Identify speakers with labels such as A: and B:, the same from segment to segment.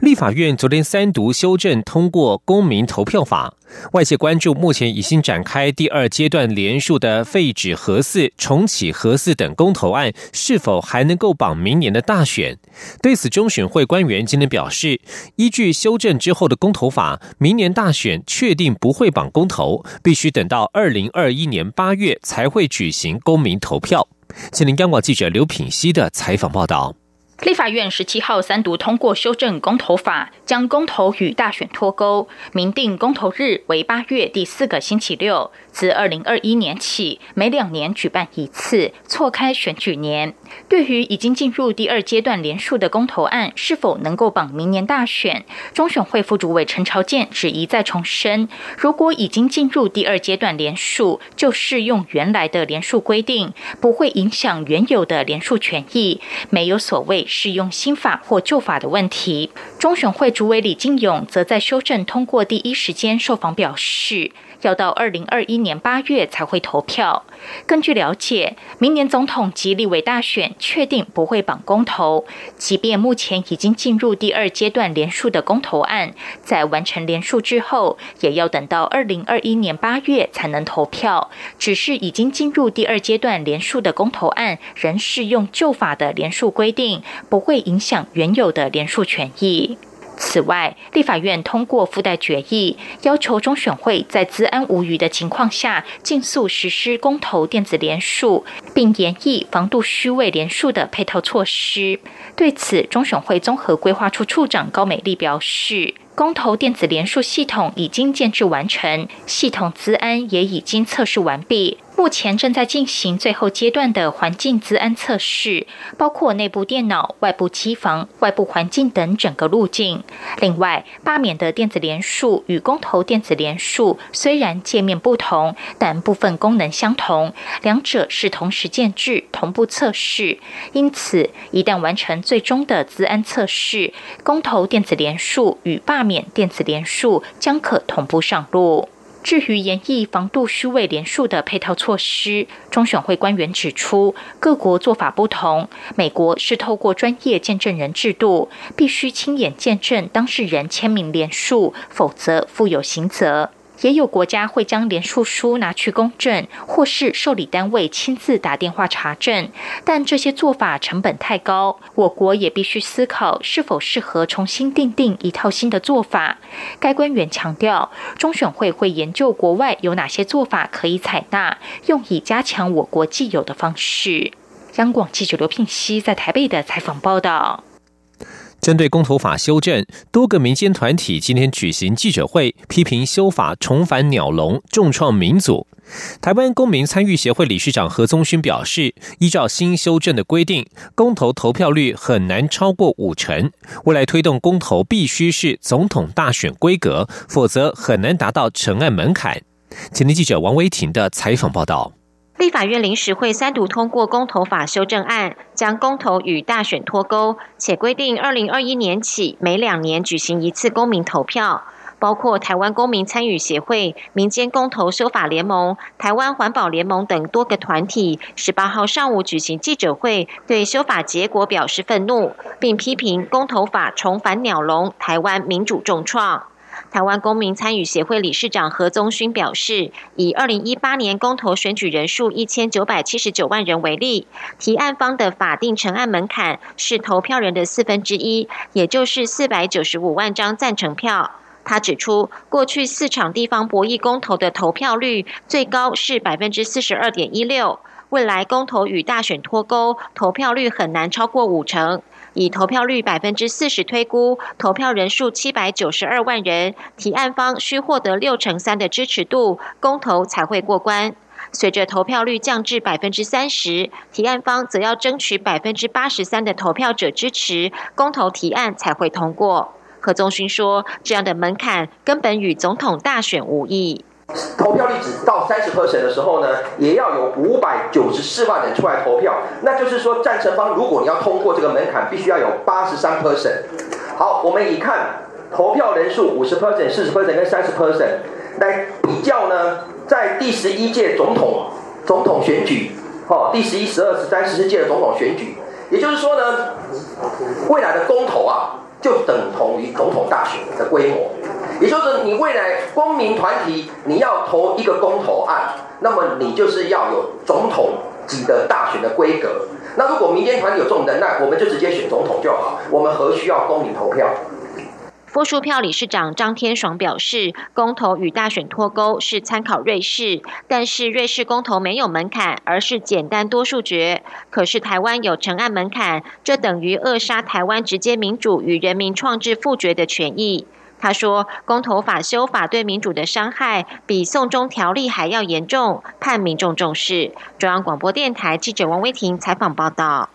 A: 立法院昨天三读修正通过公民投票法。外界关注，目前已经展开第二阶段连署的废止核四、重启核四等公投案，是否还能够绑明年的大选？对此，中选会官员今天表示，依据修正之后的公投法，明年大选确定不会绑公投，必须等到二零二一年八月才会举行公民投票。请林央广记者刘品熙的采访报道。
B: 立法院十七号三读通过修正公投法，将公投与大选脱钩，明定公投日为八月第四个星期六。自二零二一年起，每两年举办一次，错开选举年。对于已经进入第二阶段连署的公投案，是否能够绑明年大选？中选会副主委陈朝健只一再重申：如果已经进入第二阶段连署，就适用原来的连署规定，不会影响原有的连署权益，没有所谓适用新法或旧法的问题。中选会主委李进勇则在修正通过第一时间受访表示。要到二零二一年八月才会投票。根据了解，明年总统及立委大选确定不会绑公投，即便目前已经进入第二阶段连署的公投案，在完成连署之后，也要等到二零二一年八月才能投票。只是已经进入第二阶段连署的公投案，仍适用旧法的连署规定，不会影响原有的连署权益。此外，立法院通过附带决议，要求中选会在资安无虞的情况下，尽速实施公投电子联署，并研议防杜虚位联署的配套措施。对此，中选会综合规划处处长高美丽表示。公投电子联署系统已经建制完成，系统资安也已经测试完毕，目前正在进行最后阶段的环境资安测试，包括内部电脑、外部机房、外部环境等整个路径。另外，罢免的电子联署与公投电子联署虽然界面不同，但部分功能相同，两者是同时建制、同步测试。因此，一旦完成最终的资安测试，公投电子联署与罢免电子联署将可同步上路。至于严议防杜虚伪联署的配套措施，中选会官员指出，各国做法不同。美国是透过专业见证人制度，必须亲眼见证当事人签名联署，否则负有刑责。也有国家会将联署书拿去公证，或是受理单位亲自打电话查证，但这些做法成本太高，我国也必须思考是否适合重新订定一套新的做法。该官员强调，中选会会研究国外有哪些做法可以采纳，用以加强我国既有的方式。央广记者刘聘熙在台北的采访报道。
A: 针对公投法修正，多个民间团体今天举行记者会，批评修法重返鸟笼，重创民主。台湾公民参与协会理事长何宗勋表示，依照新修正的规定，公投投票率很难超过五成。未来推动公投必须是总统大选规格，否则很难达到成案门槛。前天记者王维婷的采访报道。
C: 立法院临时会三读通过公投法修正案，将公投与大选脱钩，且规定二零二一年起每两年举行一次公民投票。包括台湾公民参与协会、民间公投修法联盟、台湾环保联盟等多个团体，十八号上午举行记者会，对修法结果表示愤怒，并批评公投法重返鸟笼，台湾民主重创。台湾公民参与协会理事长何宗勋表示，以二零一八年公投选举人数一千九百七十九万人为例，提案方的法定成案门槛是投票人的四分之一，也就是四百九十五万张赞成票。他指出，过去四场地方博弈公投的投票率最高是百分之四十二点一六，未来公投与大选脱钩，投票率很难超过五成。以投票率百分之四十推估，投票人数七百九十二万人，提案方需获得六成三的支持度，公投才会过关。随着投票率降至百分之三十，提案方则要争取百分之八十三的投票者支持，公投提案才会通过。何宗勋说：“这样的门槛根本与总统大选无异。”
D: 投票率只到三十 percent 的时候呢，也要有五百九十四万人出来投票。那就是说，赞成方如果你要通过这个门槛，必须要有八十三 percent。好，我们以看投票人数五十 percent、四十 percent 跟三十 percent 来比较呢，在第十一届总统总统选举，哦，第十一、十二、十三、十四届的总统选举，也就是说呢，未来的公投啊，就等同于总统大选的规模。也就是你未来公民团体你要投一个公投案，那么你就是要有总统级的大选的规格。那如果民间团体有这种能耐，我们就直接选总统就好，我们何需要公民投票？
C: 波数票理事长张天爽表示，公投与大选脱钩是参考瑞士，但是瑞士公投没有门槛，而是简单多数决。可是台湾有成案门槛，这等于扼杀台湾直接民主与人民创制复决的权益。他说，公投法修法对民主的伤害比送中条例还要严重，盼民众重视。中央广播电台记者王威婷采访报道。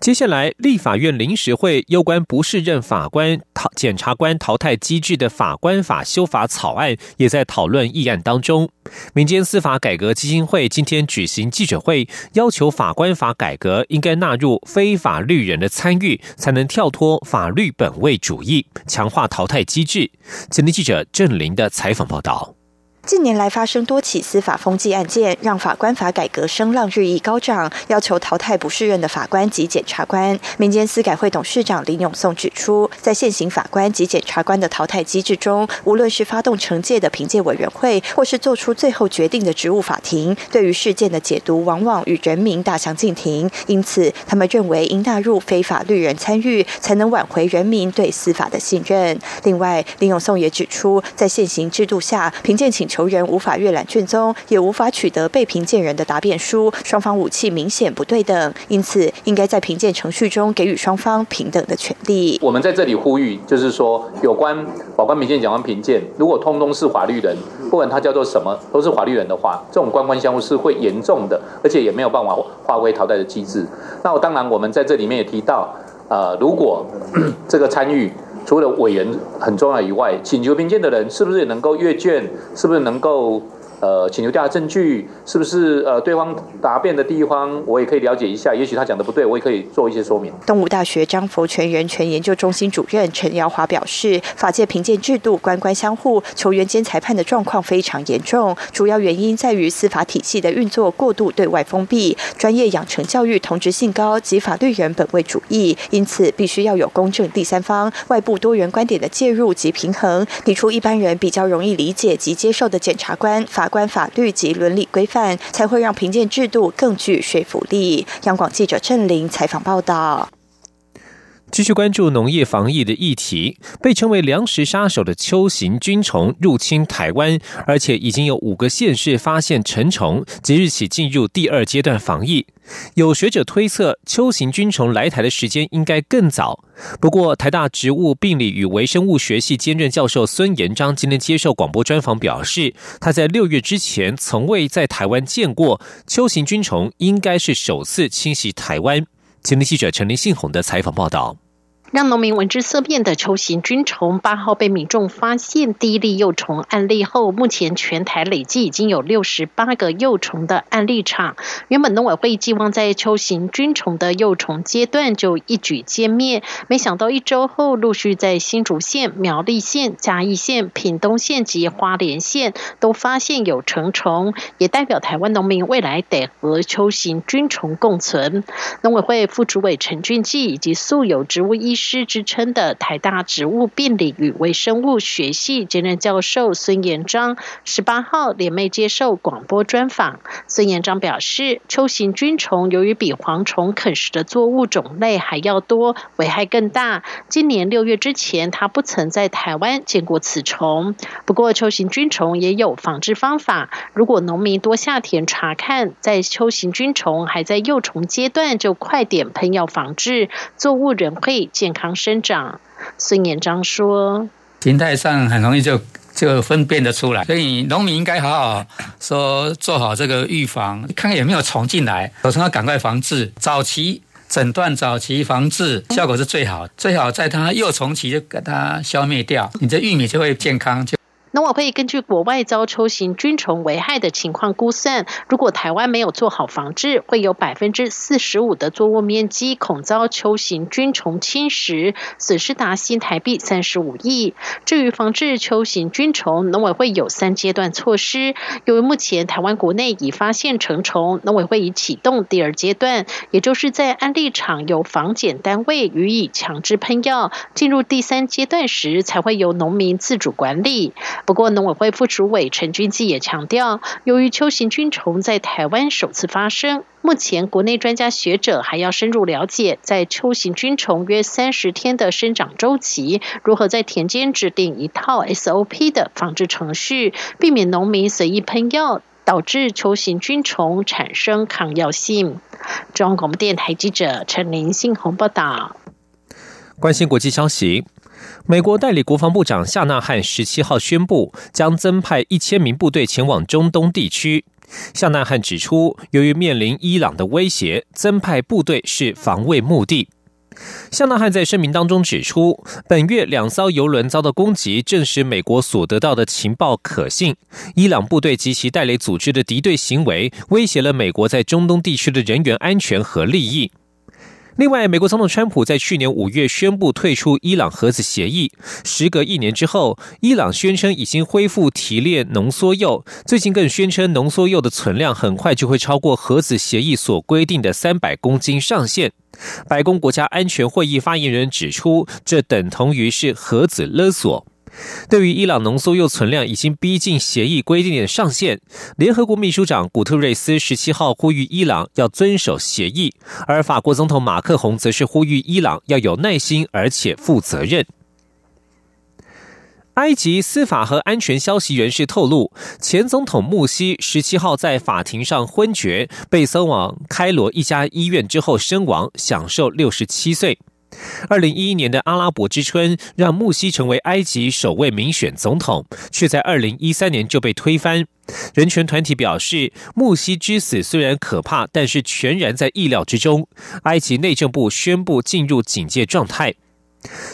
A: 接下来，立法院临时会有关不适任法官检察官淘汰机制的法官法修法草案，也在讨论议案当中。民间司法改革基金会今天举行记者会，要求法官法改革应该纳入非法律人的参与，才能跳脱法律本位主义，强化淘汰机制。前天记者郑林的采访报道。
E: 近年来发生多起司法风纪案件，让法官法改革声浪日益高涨，要求淘汰不适任的法官及检察官。民间司改会董事长林永颂指出，在现行法官及检察官的淘汰机制中，无论是发动惩戒的评鉴委员会，或是做出最后决定的职务法庭，对于事件的解读往往与人民大相径庭。因此，他们认为应纳入非法律人参与，才能挽回人民对司法的信任。另外，林永颂也指出，在现行制度下，评鉴请。求人无法阅览卷宗，也无法取得被评鉴人的答辩书，双方武器明显不对等，因此应该在评鉴程序中给予双方平等的权利。
F: 我们在这里呼吁，就是说，有关法官评鉴、检官评鉴，如果通通是法律人，不管他叫做什么，都是法律人的话，这种官官相护是会严重的，而且也没有办法发挥淘汰的机制。那我当然，我们在这里面也提到，呃，如果 这个参与。除了委员很重要以外，请求评鉴的人是不是能够阅卷？是不是能够？呃，请求调查证据是不是呃对方答辩的地方，我也可以了解一下。也许他讲的不对，我也可以做一些说明。
E: 东吴大学张佛全人权研究中心主任陈耀华表示，法界评鉴制度官官相护，球员兼裁判的状况非常严重。主要原因在于司法体系的运作过度对外封闭，专业养成教育同质性高及法律人本位主义，因此必须要有公正第三方、外部多元观点的介入及平衡，提出一般人比较容易理解及接受的检察官法。关法律及伦理规范，才会让评鉴制度更具说服力。央广记者郑玲采访报道。
A: 继续关注农业防疫的议题，被称为粮食杀手的秋形菌虫入侵台湾，而且已经有五个县市发现成虫，即日起进入第二阶段防疫。有学者推测，秋形菌虫来台的时间应该更早。不过，台大植物病理与微生物学系兼任教授孙延章今天接受广播专访表示，他在六月之前从未在台湾见过秋形菌虫，应该是首次侵袭台湾。前天记者陈林信宏的采访报道。
G: 让农民闻之色变的球形菌虫，八号被民众发现第一例幼虫案例后，目前全台累计已经有六十八个幼虫的案例场。原本农委会寄望在球形菌虫的幼虫阶段就一举歼灭，没想到一周后，陆续在新竹县、苗栗县、嘉义县、屏东县及花莲县都发现有成虫，也代表台湾农民未来得和球形菌虫共存。农委会副主委陈俊基以及素有植物医。师之称的台大植物病理与微生物学系兼任教授孙延章，十八号联袂接受广播专访。孙延章表示，秋形菌虫由于比蝗虫啃食的作物种类还要多，危害更大。今年六月之前，他不曾在台湾见过此虫。不过，秋形菌虫也有防治方法。如果农民多下田查看，在秋形菌虫还在幼虫阶段，就快点喷药防治，作物仍会健。健康生长，孙延章说：“
H: 形态上很容易就就分辨得出来，所以农民应该好好说做好这个预防，看看有没有虫进来，有虫要赶快防治，早期诊断、早期防治效果是最好，最好在它幼虫期就给它消灭掉，你的玉米就会健康。”就
G: 农委会根据国外遭抽型菌虫危害的情况估算，如果台湾没有做好防治，会有百分之四十五的作物面积恐遭抽型菌虫侵蚀，损失达新台币三十五亿。至于防治抽型菌虫，农委会有三阶段措施。由于目前台湾国内已发现成虫，农委会已启动第二阶段，也就是在安利场由防检单位予以强制喷药。进入第三阶段时，才会由农民自主管理。不过，农委会副主委陈君基也强调，由于秋形菌虫在台湾首次发生，目前国内专家学者还要深入了解，在秋形菌虫约三十天的生长周期，如何在田间制定一套 SOP 的防治程序，避免农民随意喷药，导致秋形菌虫产生抗药性。中央广播电台记者陈林信宏报道。
A: 关心国际消息。美国代理国防部长夏纳汉十七号宣布，将增派一千名部队前往中东地区。夏纳汉指出，由于面临伊朗的威胁，增派部队是防卫目的。夏纳汉在声明当中指出，本月两艘油轮遭到攻击，证实美国所得到的情报可信。伊朗部队及其代理组织的敌对行为，威胁了美国在中东地区的人员安全和利益。另外，美国总统川普在去年五月宣布退出伊朗核子协议。时隔一年之后，伊朗宣称已经恢复提炼浓缩铀，最近更宣称浓缩铀的存量很快就会超过核子协议所规定的三百公斤上限。白宫国家安全会议发言人指出，这等同于是核子勒索。对于伊朗浓缩铀存量已经逼近协议规定的上限，联合国秘书长古特瑞斯十七号呼吁伊朗要遵守协议，而法国总统马克宏则是呼吁伊朗要有耐心而且负责任。埃及司法和安全消息人士透露，前总统穆西十七号在法庭上昏厥，被送往开罗一家医院之后身亡，享受六十七岁。二零一一年的阿拉伯之春让穆西成为埃及首位民选总统，却在二零一三年就被推翻。人权团体表示，穆西之死虽然可怕，但是全然在意料之中。埃及内政部宣布进入警戒状态。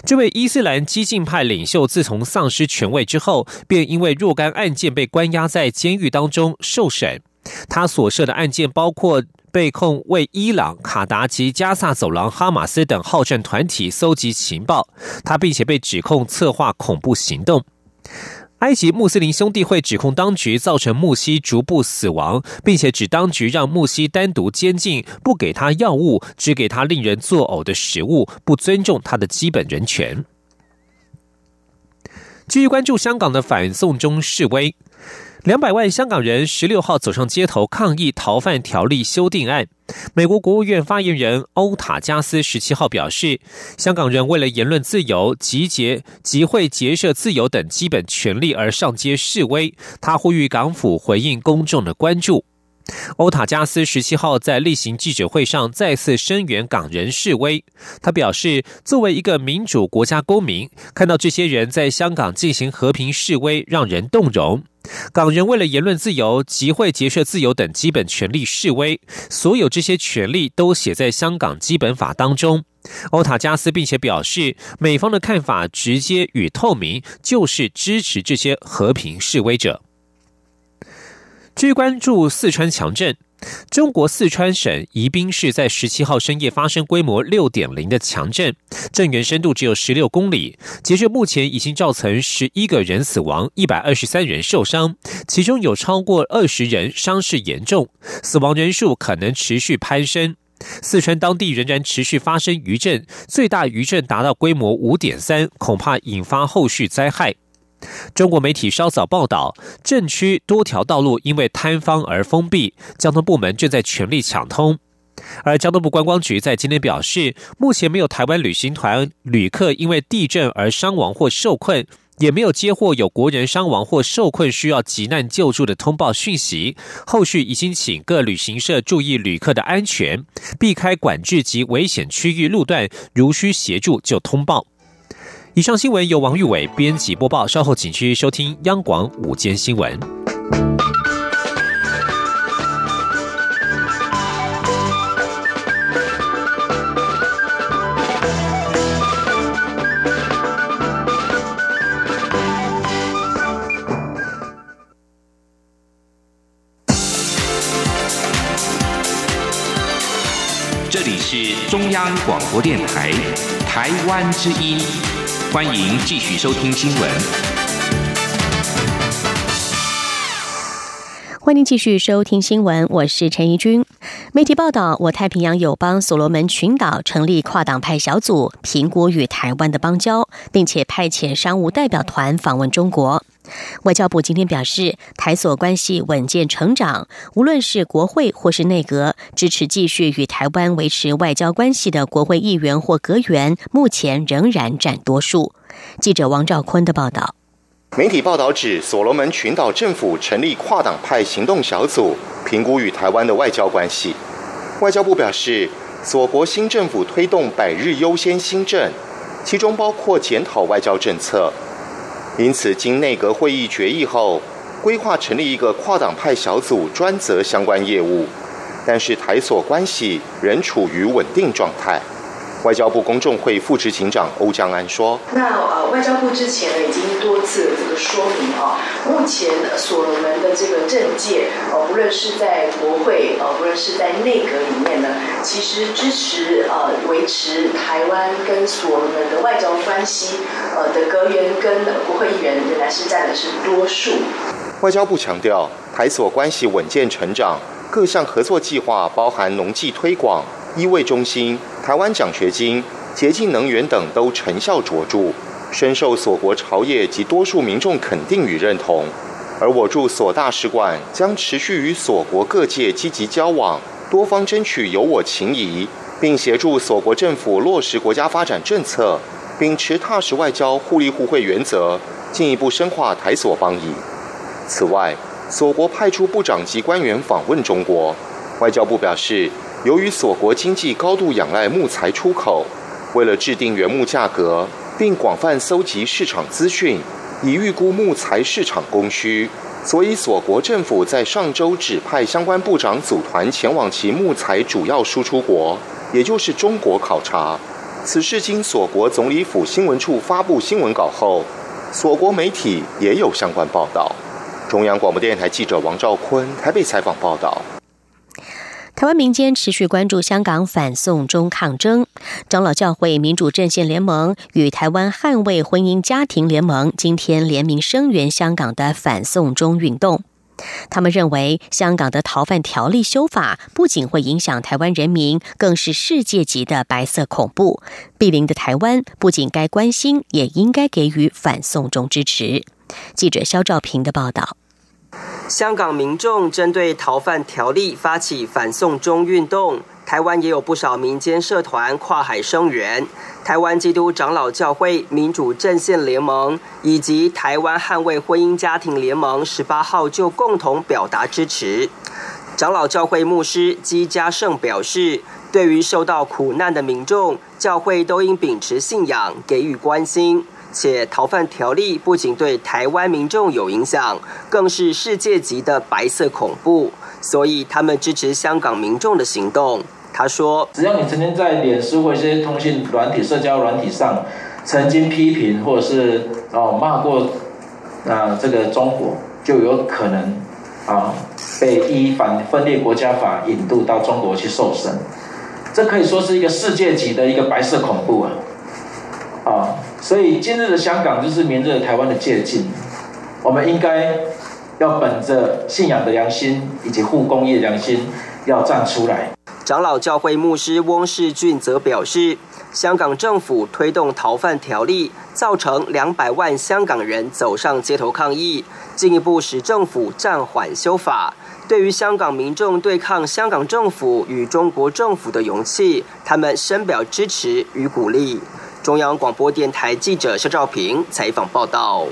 A: 这位伊斯兰激进派领袖自从丧失权位之后，便因为若干案件被关押在监狱当中受审。他所涉的案件包括。被控为伊朗、卡达及加萨走廊、哈马斯等好战团体搜集情报，他并且被指控策划恐怖行动。埃及穆斯林兄弟会指控当局造成穆西逐步死亡，并且指当局让穆西单独监禁，不给他药物，只给他令人作呕的食物，不尊重他的基本人权。继续关注香港的反送中示威。两百万香港人十六号走上街头抗议逃犯条例修订案。美国国务院发言人欧塔加斯十七号表示，香港人为了言论自由、集结、集会、结社自由等基本权利而上街示威。他呼吁港府回应公众的关注。欧塔加斯十七号在例行记者会上再次声援港人示威。他表示，作为一个民主国家公民，看到这些人在香港进行和平示威，让人动容。港人为了言论自由、集会结社自由等基本权利示威，所有这些权利都写在香港基本法当中。欧塔加斯并且表示，美方的看法直接与透明，就是支持这些和平示威者。据关注四川强震。中国四川省宜宾市在十七号深夜发生规模六点零的强震，震源深度只有十六公里。截至目前，已经造成十一个人死亡，一百二十三人受伤，其中有超过二十人伤势严重，死亡人数可能持续攀升。四川当地仍然持续发生余震，最大余震达到规模五点三，恐怕引发后续灾害。中国媒体稍早报道，震区多条道路因为坍方而封闭，交通部门正在全力抢通。而交通部观光局在今天表示，目前没有台湾旅行团旅客因为地震而伤亡或受困，也没有接获有国人伤亡或受困需要急难救助的通报讯息。后续已经请各旅行社注意旅客的安全，避开管制及危险区域路段，如需协助就通报。以上新闻由王玉伟编辑播报，稍后请继续收听央广午间新闻。
I: 这里是中央广播电台台湾之音。欢迎继续收听新闻。
J: 欢迎继续收听新闻，我是陈怡君。媒体报道，我太平洋友邦所罗门群岛成立跨党派小组，评估与台湾的邦交，并且派遣商务代表团访问中国。外交部今天表示，台所关系稳健成长，无论是国会或是内阁，支持继续与台湾维持外交关系的国会议员或阁员，目前仍然占多数。记者王兆坤的报道。
K: 媒体报道指，所罗门群岛政府成立跨党派行动小组，评估与台湾的外交关系。外交部表示，所国新政府推动百日优先新政，其中包括检讨外交政策。因此，经内阁会议决议后，规划成立一个跨党派小组，专责相关业务。但是，台所关系仍处于稳定状态。外交部公众会副执行长欧江安说：“
L: 那呃，外交部之前已经次的这个说明啊，目前所罗门的这个政界，呃，不论是在国会，呃，不论是在内阁里面呢，其实支持呃维持台湾跟所罗门的外交关系，呃的阁员跟国会议员仍然是占的是多数。”
K: 外交部强调，台所关系稳健成长，各项合作计划包含农技推广、医卫中心。台湾奖学金、洁净能源等都成效卓著，深受所国朝野及多数民众肯定与认同。而我驻所大使馆将持续与所国各界积极交往，多方争取有我情谊，并协助所国政府落实国家发展政策，秉持踏实外交、互利互惠原则，进一步深化台所邦谊。此外，所国派出部长级官员访问中国，外交部表示。由于所国经济高度仰赖木材出口，为了制定原木价格，并广泛搜集市场资讯，以预估木材市场供需，所以所国政府在上周指派相关部长组团前往其木材主要输出国，也就是中国考察。此事经所国总理府新闻处发布新闻稿后，所国媒体也有相关报道。中央广播电台记者王兆坤台北采访报道。
J: 台湾民间持续关注香港反送中抗争，长老教会民主阵线联盟与台湾捍卫婚姻家庭联盟今天联名声援香港的反送中运动。他们认为，香港的逃犯条例修法不仅会影响台湾人民，更是世界级的白色恐怖。毗邻的台湾不仅该关心，也应该给予反送中支持。记者肖兆平的报道。
M: 香港民众针对逃犯条例发起反送中运动，台湾也有不少民间社团跨海声援。台湾基督长老教会民主阵线联盟以及台湾捍卫婚姻家庭联盟十八号就共同表达支持。长老教会牧师基家胜表示，对于受到苦难的民众，教会都应秉持信仰，给予关心。且逃犯条例不仅对台湾民众有影响，更是世界级的白色恐怖，所以他们支持香港民众的行动。他说：“
N: 只要你曾经在脸书或一些通讯软体、社交软体上曾经批评或者是哦骂过啊这个中国，就有可能啊被依反分裂国家法引渡到中国去受审。这可以说是一个世界级的一个白色恐怖啊啊！”所以今日的香港就是明日台湾的借鉴，我们应该要本着信仰的良心以及护公益良心，要站出来。
M: 长老教会牧师翁世俊则表示，香港政府推动逃犯条例，造成两百万香港人走上街头抗议，进一步使政府暂缓修法。对于香港民众对抗香港政府与中国政府的勇气，他们深表支持与鼓励。中央广播电台记者肖兆平采访报道。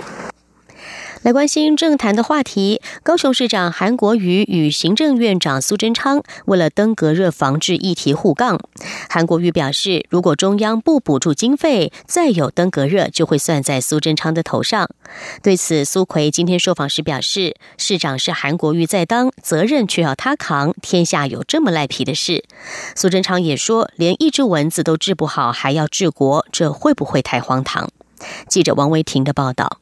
J: 来关心政坛的话题，高雄市长韩国瑜与行政院长苏贞昌为了登革热防治议题互杠。韩国瑜表示，如果中央不补助经费，再有登革热就会算在苏贞昌的头上。对此，苏奎今天受访时表示，市长是韩国瑜在当，责任却要他扛，天下有这么赖皮的事。苏贞昌也说，连一只蚊子都治不好，还要治国，这会不会太荒唐？记者王维婷的报道。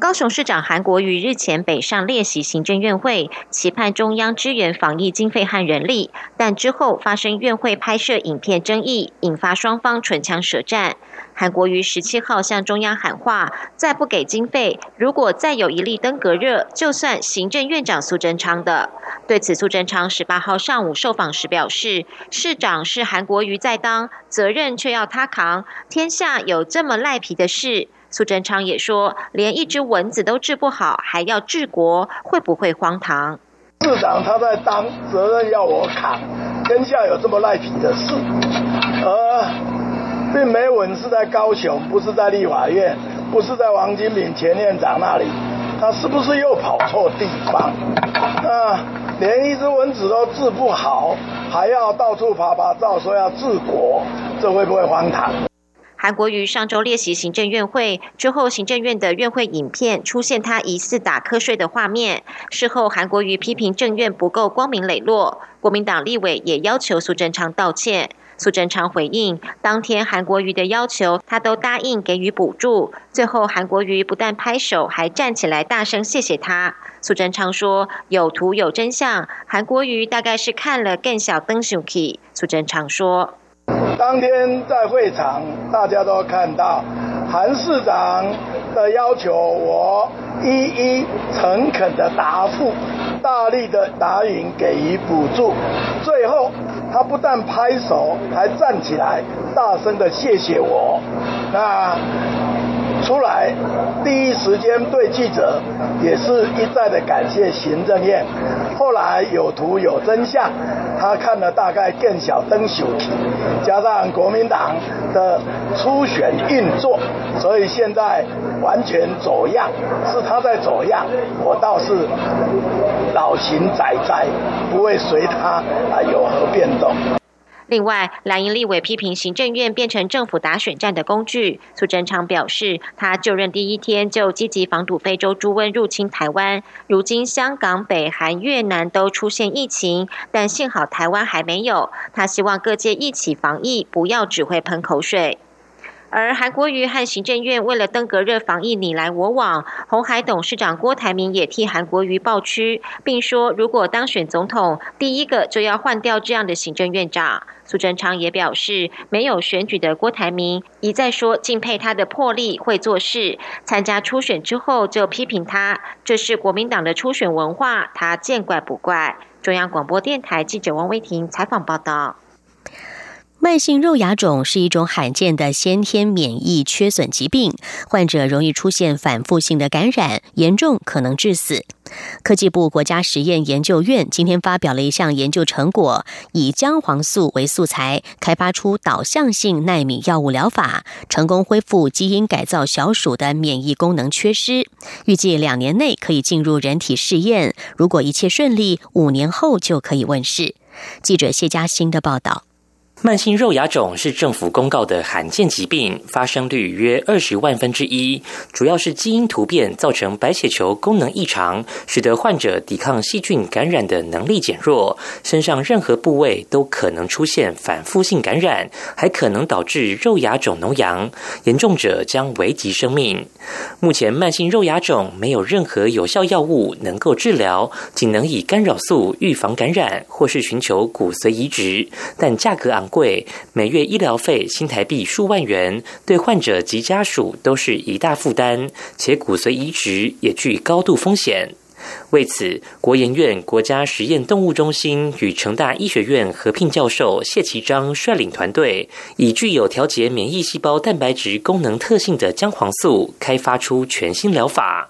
C: 高雄市长韩国瑜日前北上列席行政院会，期盼中央支援防疫经费和人力，但之后发生院会拍摄影片争议，引发双方唇枪舌战。韩国瑜十七号向中央喊话，再不给经费，如果再有一例登革热，就算行政院长苏贞昌的。对此，苏贞昌十八号上午受访时表示，市长是韩国瑜在当，责任却要他扛，天下有这么赖皮的事。苏贞昌也说，连一只蚊子都治不好，还要治国，会不会荒唐？
O: 市长他在当，责任要我扛，天下有这么赖皮的事，而并没蚊是在高雄，不是在立法院，不是在王金敏前院长那里，他是不是又跑错地方？啊，连一只蚊子都治不好，还要到处爬爬照说要治国，这会不会荒唐？
C: 韩国瑜上周列席行政院会之后，行政院的院会影片出现他疑似打瞌睡的画面。事后，韩国瑜批评政院不够光明磊落，国民党立委也要求苏贞昌道歉。苏贞昌回应，当天韩国瑜的要求，他都答应给予补助。最后，韩国瑜不但拍手，还站起来大声谢谢他。苏贞昌说：“有图有真相。”韩国瑜大概是看了更小灯 s h 苏贞昌说。
O: 当天在会场，大家都看到韩市长的要求，我一一诚恳的答复，大力的答应给予补助。最后，他不但拍手，还站起来，大声的谢谢我。那。出来，第一时间对记者也是一再的感谢行政院。后来有图有真相，他看了大概更小灯秀体，加上国民党的初选运作，所以现在完全走样，是他在走样，我倒是老秦仔仔，不会随他啊有何变动。
C: 另外，蓝营立委批评行政院变成政府打选战的工具。苏贞昌表示，他就任第一天就积极防堵非洲猪瘟入侵台湾。如今香港、北韩、越南都出现疫情，但幸好台湾还没有。他希望各界一起防疫，不要只会喷口水。而韩国瑜和行政院为了登革热防疫你来我往，红海董事长郭台铭也替韩国瑜抱屈，并说如果当选总统，第一个就要换掉这样的行政院长。苏贞昌也表示，没有选举的郭台铭一再说敬佩他的魄力、会做事，参加初选之后就批评他，这是国民党的初选文化，他见怪不怪。中央广播电台记者王威婷采访报道。
J: 慢性肉芽肿是一种罕见的先天免疫缺损疾病，患者容易出现反复性的感染，严重可能致死。科技部国家实验研究院今天发表了一项研究成果，以姜黄素为素材开发出导向性纳米药物疗法，成功恢复基因改造小鼠的免疫功能缺失。预计两年内可以进入人体试验，如果一切顺利，五年后就可以问世。记者谢佳欣的报道。
P: 慢性肉芽肿是政府公告的罕见疾病，发生率约二十万分之一，主要是基因突变造成白血球功能异常，使得患者抵抗细菌感染的能力减弱，身上任何部位都可能出现反复性感染，还可能导致肉芽肿脓疡，严重者将危及生命。目前慢性肉芽肿没有任何有效药物能够治疗，仅能以干扰素预防感染，或是寻求骨髓移植，但价格昂。贵，每月医疗费新台币数万元，对患者及家属都是一大负担，且骨髓移植也具高度风险。为此，国研院国家实验动物中心与成大医学院合聘教授谢其章率领团队，以具有调节免疫细胞蛋白质功能特性的姜黄素，开发出全新疗法。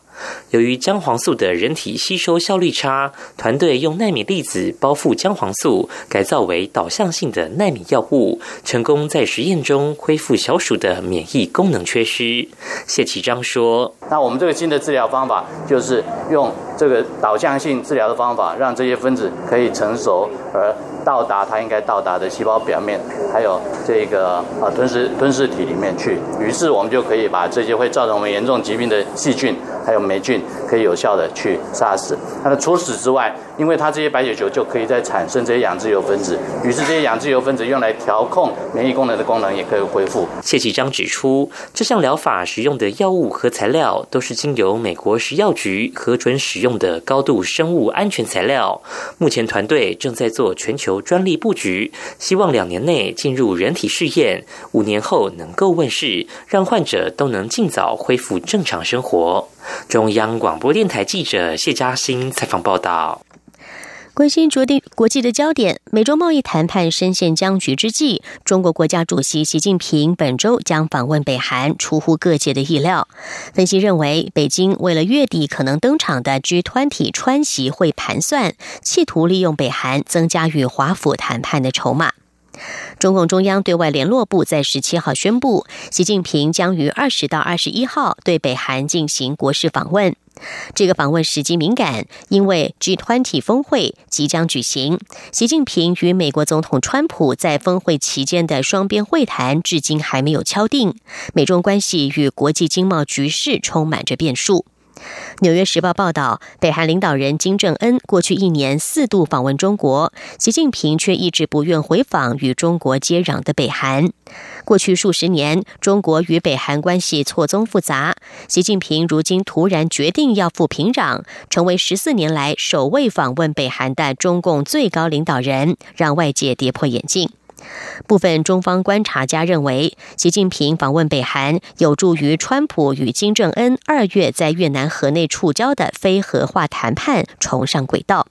P: 由于姜黄素的人体吸收效率差，团队用纳米粒子包覆姜黄素，改造为导向性的纳米药物，成功在实验中恢复小鼠的免疫功能缺失。谢启章说：“
Q: 那我们这个新的治疗方法，就是用这个导向性治疗的方法，让这些分子可以成熟而。”到达它应该到达的细胞表面，还有这个啊吞噬吞噬体里面去，于是我们就可以把这些会造成我们严重疾病的细菌还有霉菌，可以有效的去杀死。那除此之外，因为它这些白血球就可以再产生这些氧自由分子，于是这些氧自由分子用来调控免疫功能的功能也可以恢复。
P: 谢启章指出，这项疗法使用的药物和材料都是经由美国食药局核准使用的高度生物安全材料。目前团队正在做全球专利布局，希望两年内进入人体试验，五年后能够问世，让患者都能尽早恢复正常生活。中央广播电台记者谢嘉欣采访报道。
J: 关心着地国际的焦点，美中贸易谈判深陷僵局之际，中国国家主席习近平本周将访问北韩，出乎各界的意料。分析认为，北京为了月底可能登场的 G20 川习会盘算，企图利用北韩增加与华府谈判的筹码。中共中央对外联络部在十七号宣布，习近平将于二十到二十一号对北韩进行国事访问。这个访问时机敏感，因为 G20 峰会即将举行。习近平与美国总统川普在峰会期间的双边会谈至今还没有敲定，美中关系与国际经贸局势充满着变数。《纽约时报》报道，北韩领导人金正恩过去一年四度访问中国，习近平却一直不愿回访与中国接壤的北韩。过去数十年，中国与北韩关系错综复杂，习近平如今突然决定要赴平壤，成为十四年来首位访问北韩的中共最高领导人，让外界跌破眼镜。部分中方观察家认为，习近平访问北韩有助于川普与金正恩二月在越南河内触礁的非核化谈判重上轨道。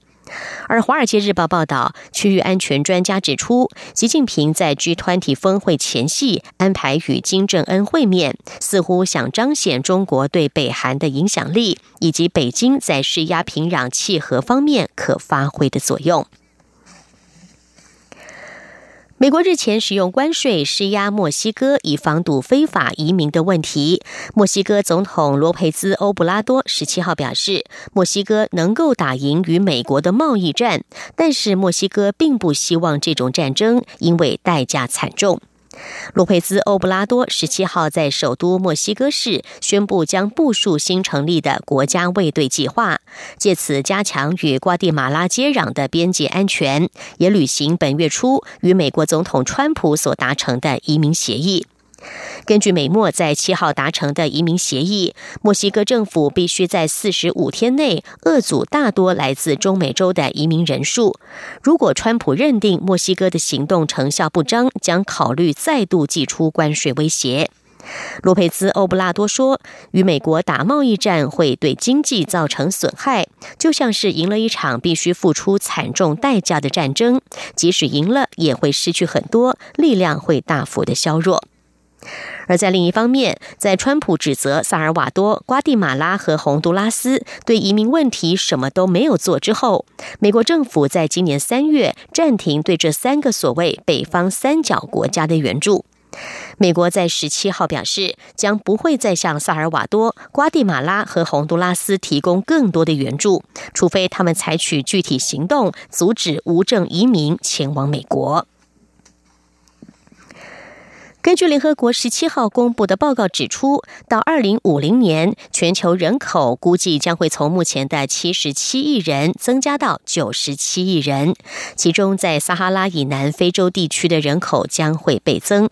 J: 而《华尔街日报》报道，区域安全专家指出，习近平在 G20 峰会前夕安排与金正恩会面，似乎想彰显中国对北韩的影响力，以及北京在施压平壤契合方面可发挥的作用。美国日前使用关税施压墨西哥，以防堵非法移民的问题。墨西哥总统罗佩兹·欧布拉多十七号表示，墨西哥能够打赢与美国的贸易战，但是墨西哥并不希望这种战争，因为代价惨重。洛佩兹·欧布拉多十七号在首都墨西哥市宣布，将部署新成立的国家卫队计划，借此加强与瓜地马拉接壤的边界安全，也履行本月初与美国总统川普所达成的移民协议。根据美墨在七号达成的移民协议，墨西哥政府必须在四十五天内遏阻大多来自中美洲的移民人数。如果川普认定墨西哥的行动成效不彰，将考虑再度祭出关税威胁。洛佩兹·欧布拉多说：“与美国打贸易战会对经济造成损害，就像是赢了一场必须付出惨重代价的战争，即使赢了也会失去很多，力量会大幅的削弱。”而在另一方面，在川普指责萨尔瓦多、瓜地马拉和洪都拉斯对移民问题什么都没有做之后，美国政府在今年三月暂停对这三个所谓“北方三角”国家的援助。美国在十七号表示，将不会再向萨尔瓦多、瓜地马拉和洪都拉斯提供更多的援助，除非他们采取具体行动，阻止无证移民前往美国。根据联合国十七号公布的报告指出，到二零五零年，全球人口估计将会从目前的七十七亿人增加到九十七亿人，其中在撒哈拉以南非洲地区的人口将会倍增。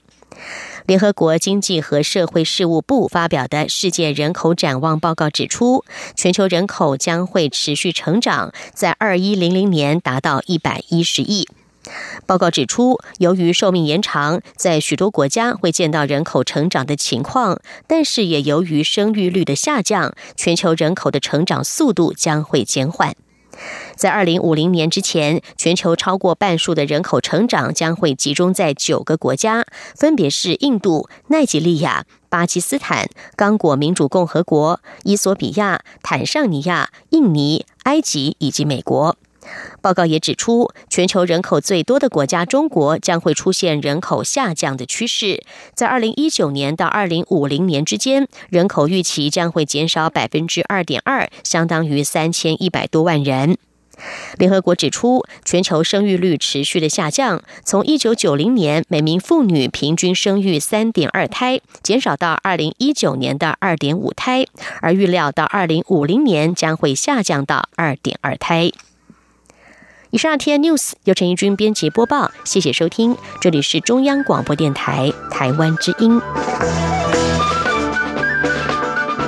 J: 联合国经济和社会事务部发表的世界人口展望报告指出，全球人口将会持续成长，在二一零零年达到一百一十亿。报告指出，由于寿命延长，在许多国家会见到人口成长的情况，但是也由于生育率的下降，全球人口的成长速度将会减缓。在二零五零年之前，全球超过半数的人口成长将会集中在九个国家，分别是印度、奈及利亚、巴基斯坦、刚果民主共和国、伊索比亚、坦尚尼亚、印尼、埃及以及美国。报告也指出，全球人口最多的国家中国将会出现人口下降的趋势，在二零一九年到二零五零年之间，人口预期将会减少百分之二点二，相当于三千一百多万人。联合国指出，全球生育率持续的下降，从一九九零年每名妇女平均生育三点二胎，减少到二零一九年的二点五胎，而预料到二零五零年将会下降到二点二胎。以上 T N News 由陈义军编辑播报，谢谢收听，这里是中央广播电台台湾之音。